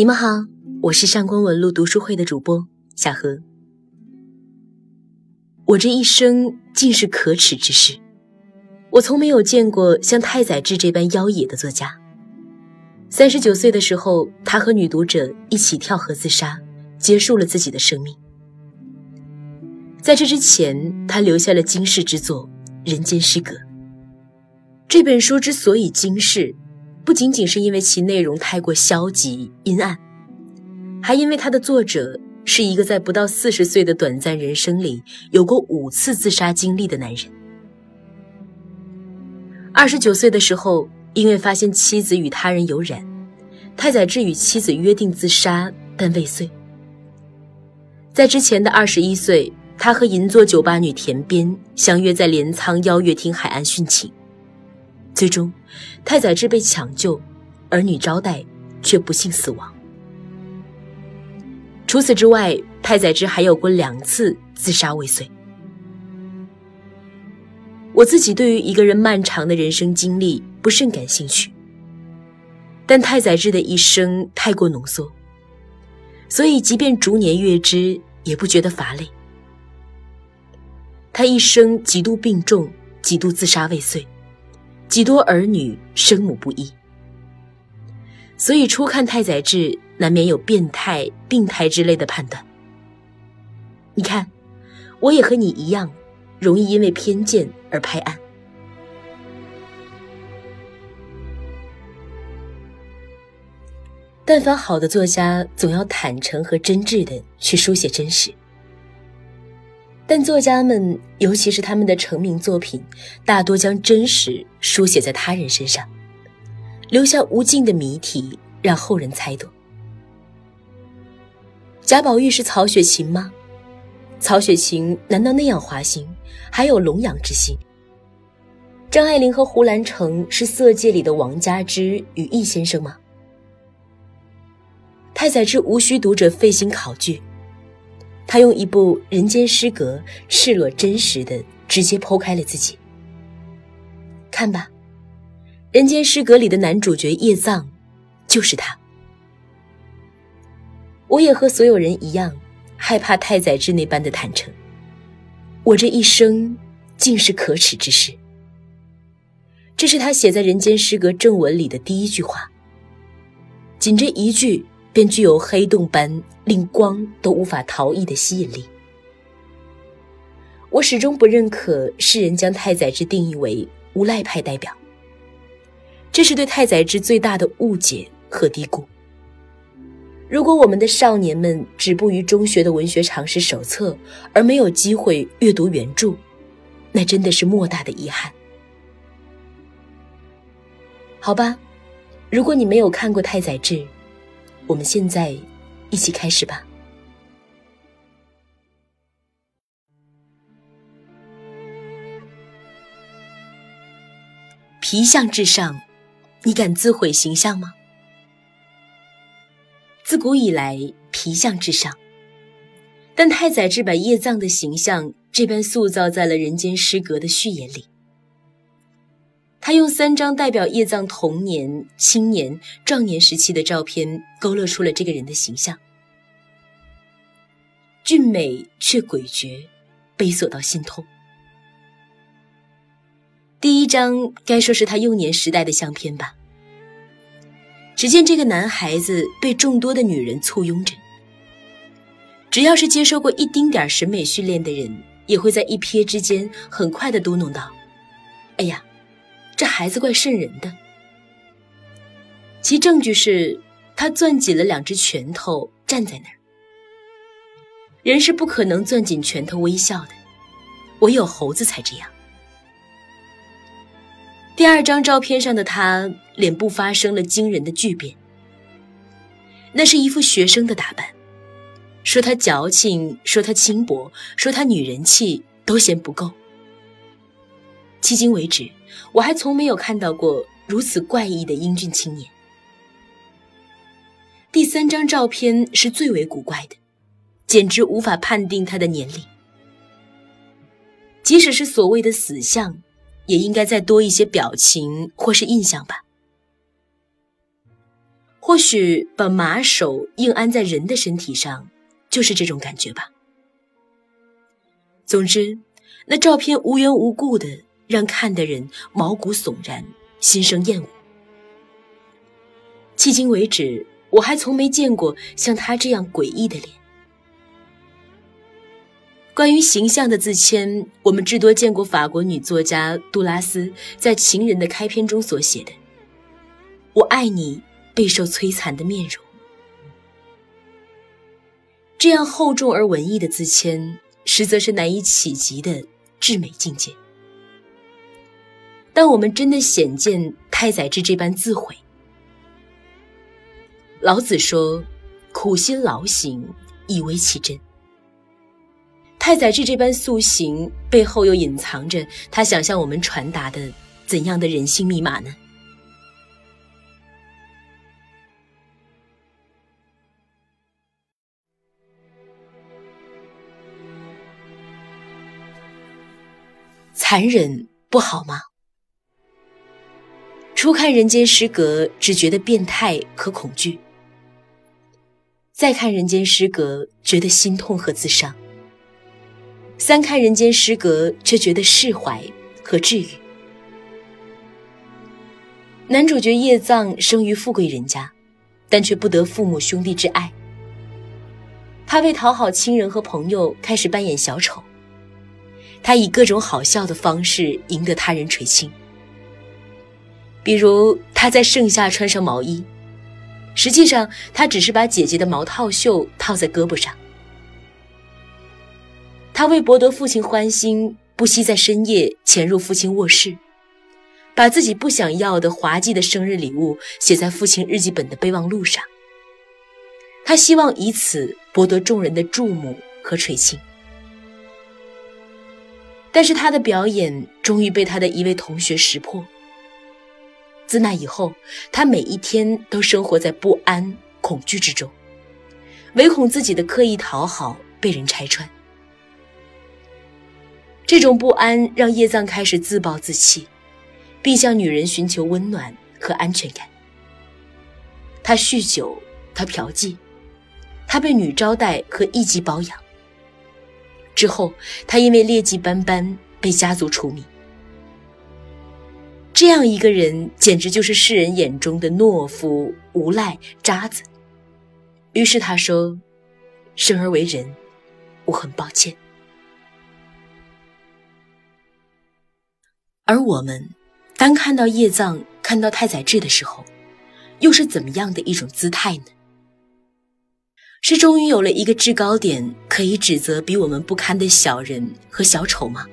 你们好，我是上官文露读书会的主播小何。我这一生尽是可耻之事，我从没有见过像太宰治这般妖冶的作家。三十九岁的时候，他和女读者一起跳河自杀，结束了自己的生命。在这之前，他留下了惊世之作《人间失格》。这本书之所以惊世，不仅仅是因为其内容太过消极阴暗，还因为它的作者是一个在不到四十岁的短暂人生里有过五次自杀经历的男人。二十九岁的时候，因为发现妻子与他人有染，太宰治与妻子约定自杀，但未遂。在之前的二十一岁，他和银座酒吧女田边相约在镰仓邀月厅海岸殉情。最终，太宰治被抢救，儿女招待却不幸死亡。除此之外，太宰治还有过两次自杀未遂。我自己对于一个人漫长的人生经历不甚感兴趣，但太宰治的一生太过浓缩，所以即便逐年阅之，也不觉得乏累。他一生几度病重，几度自杀未遂。几多儿女生母不一，所以初看太宰治，难免有变态、病态之类的判断。你看，我也和你一样，容易因为偏见而拍案。但凡好的作家，总要坦诚和真挚的去书写真实。但作家们，尤其是他们的成名作品，大多将真实书写在他人身上，留下无尽的谜题让后人猜度。贾宝玉是曹雪芹吗？曹雪芹难道那样花心，还有龙阳之心？张爱玲和胡兰成是色戒里的王家之与易先生吗？太宰治无需读者费心考据。他用一部《人间失格》赤裸真实的直接剖开了自己。看吧，《人间失格》里的男主角叶藏，就是他。我也和所有人一样，害怕太宰治那般的坦诚。我这一生尽是可耻之事。这是他写在《人间失格》正文里的第一句话。仅这一句。便具有黑洞般令光都无法逃逸的吸引力。我始终不认可世人将太宰治定义为无赖派代表，这是对太宰治最大的误解和低估。如果我们的少年们止步于中学的文学常识手册，而没有机会阅读原著，那真的是莫大的遗憾。好吧，如果你没有看过太宰治，我们现在一起开始吧。皮相至上，你敢自毁形象吗？自古以来，皮相至上，但太宰治把叶藏的形象这般塑造在了《人间失格》的序言里。他用三张代表叶藏童年、青年、壮年时期的照片，勾勒出了这个人的形象：俊美却诡谲，悲锁到心痛。第一张该说是他幼年时代的相片吧。只见这个男孩子被众多的女人簇拥着，只要是接受过一丁点审美训练的人，也会在一瞥之间很快的嘟哝道：“哎呀！”这孩子怪瘆人的，其证据是他攥紧了两只拳头站在那儿。人是不可能攥紧拳头微笑的，唯有猴子才这样。第二张照片上的他脸部发生了惊人的巨变，那是一副学生的打扮，说他矫情，说他轻薄，说他女人气，都嫌不够。迄今为止，我还从没有看到过如此怪异的英俊青年。第三张照片是最为古怪的，简直无法判定他的年龄。即使是所谓的死相，也应该再多一些表情或是印象吧。或许把马首硬安在人的身体上，就是这种感觉吧。总之，那照片无缘无故的让看的人毛骨悚然，心生厌恶。迄今为止，我还从没见过像他这样诡异的脸。关于形象的自谦，我们至多见过法国女作家杜拉斯在《情人》的开篇中所写的：“我爱你，备受摧残的面容。”这样厚重而文艺的自谦，实则是难以企及的至美境界。当我们真的显见太宰治这般自毁，老子说：“苦心劳行，以为其真。”太宰治这般塑形背后，又隐藏着他想向我们传达的怎样的人性密码呢？残忍不好吗？初看《人间失格》，只觉得变态和恐惧；再看《人间失格》，觉得心痛和自伤。三看人间失格，却觉得释怀和治愈。男主角叶藏生于富贵人家，但却不得父母兄弟之爱。他为讨好亲人和朋友，开始扮演小丑。他以各种好笑的方式赢得他人垂青，比如他在盛夏穿上毛衣，实际上他只是把姐姐的毛套袖套在胳膊上。他为博得父亲欢心，不惜在深夜潜入父亲卧室，把自己不想要的滑稽的生日礼物写在父亲日记本的备忘录上。他希望以此博得众人的注目和垂青。但是他的表演终于被他的一位同学识破。自那以后，他每一天都生活在不安、恐惧之中，唯恐自己的刻意讨好被人拆穿。这种不安让叶藏开始自暴自弃，并向女人寻求温暖和安全感。他酗酒，他嫖妓，他被女招待和艺妓包养。之后，他因为劣迹斑斑被家族除名。这样一个人，简直就是世人眼中的懦夫、无赖、渣子。于是他说：“生而为人，我很抱歉。”而我们，当看到叶藏、看到太宰治的时候，又是怎么样的一种姿态呢？是终于有了一个制高点，可以指责比我们不堪的小人和小丑吗？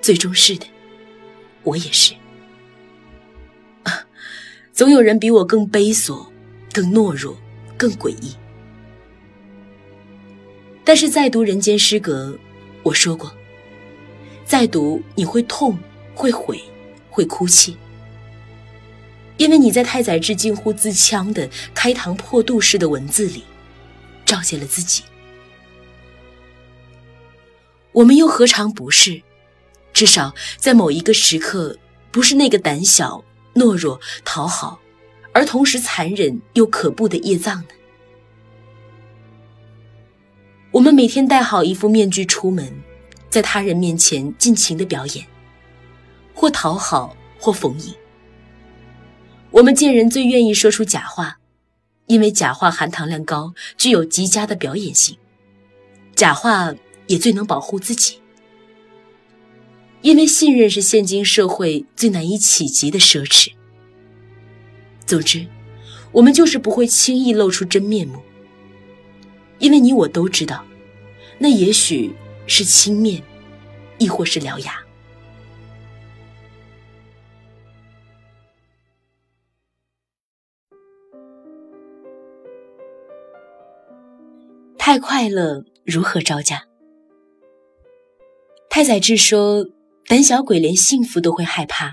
最终是的，我也是。啊，总有人比我更卑琐、更懦弱、更诡异。但是再读《人间失格》，我说过。再读你会痛，会悔，会哭泣，因为你在太宰治近乎自戕的开膛破肚式的文字里，照见了自己。我们又何尝不是？至少在某一个时刻，不是那个胆小、懦弱、讨好，而同时残忍又可怖的叶藏呢？我们每天戴好一副面具出门。在他人面前尽情的表演，或讨好，或逢迎。我们见人最愿意说出假话，因为假话含糖量高，具有极佳的表演性。假话也最能保护自己，因为信任是现今社会最难以企及的奢侈。总之，我们就是不会轻易露出真面目，因为你我都知道，那也许。是轻面，亦或是獠牙？太快乐如何招架？太宰治说：“胆小鬼连幸福都会害怕，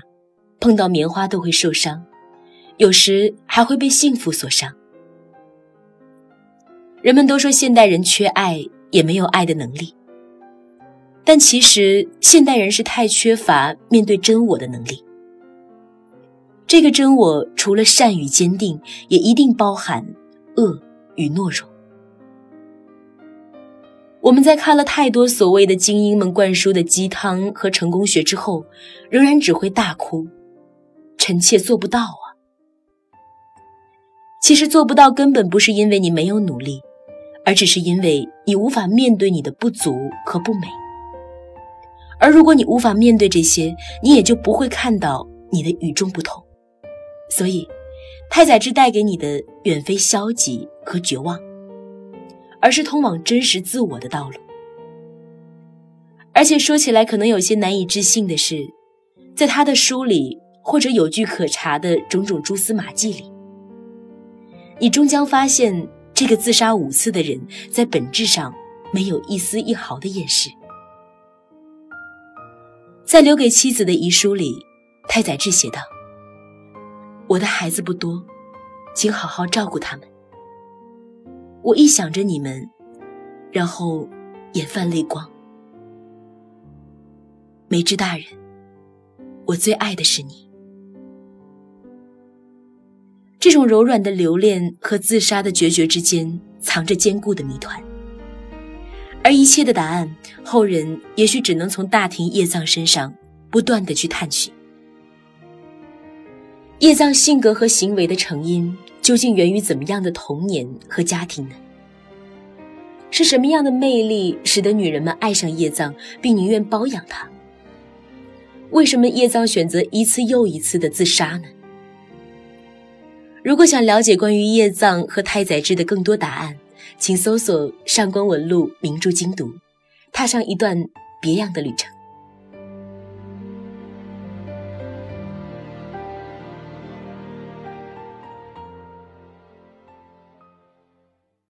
碰到棉花都会受伤，有时还会被幸福所伤。”人们都说现代人缺爱，也没有爱的能力。但其实，现代人是太缺乏面对真我的能力。这个真我除了善与坚定，也一定包含恶与懦弱。我们在看了太多所谓的精英们灌输的鸡汤和成功学之后，仍然只会大哭，臣妾做不到啊！其实做不到，根本不是因为你没有努力，而只是因为你无法面对你的不足和不美。而如果你无法面对这些，你也就不会看到你的与众不同。所以，太宰治带给你的远非消极和绝望。而是通往真实自我的道路。而且说起来可能有些难以置信的是，在他的书里或者有据可查的种种蛛丝马迹里，你终将发现，这个自杀五次的人在本质上没有一丝一毫的掩饰。在留给妻子的遗书里，太宰治写道：“我的孩子不多，请好好照顾他们。”我一想着你们，然后眼泛泪光。梅枝大人，我最爱的是你。这种柔软的留恋和自杀的决绝之间，藏着坚固的谜团。而一切的答案，后人也许只能从大庭叶藏身上不断的去探寻。叶藏性格和行为的成因。究竟源于怎么样的童年和家庭呢？是什么样的魅力使得女人们爱上叶藏，并宁愿包养他？为什么叶藏选择一次又一次的自杀呢？如果想了解关于叶藏和太宰治的更多答案，请搜索上官文录名著精读，踏上一段别样的旅程。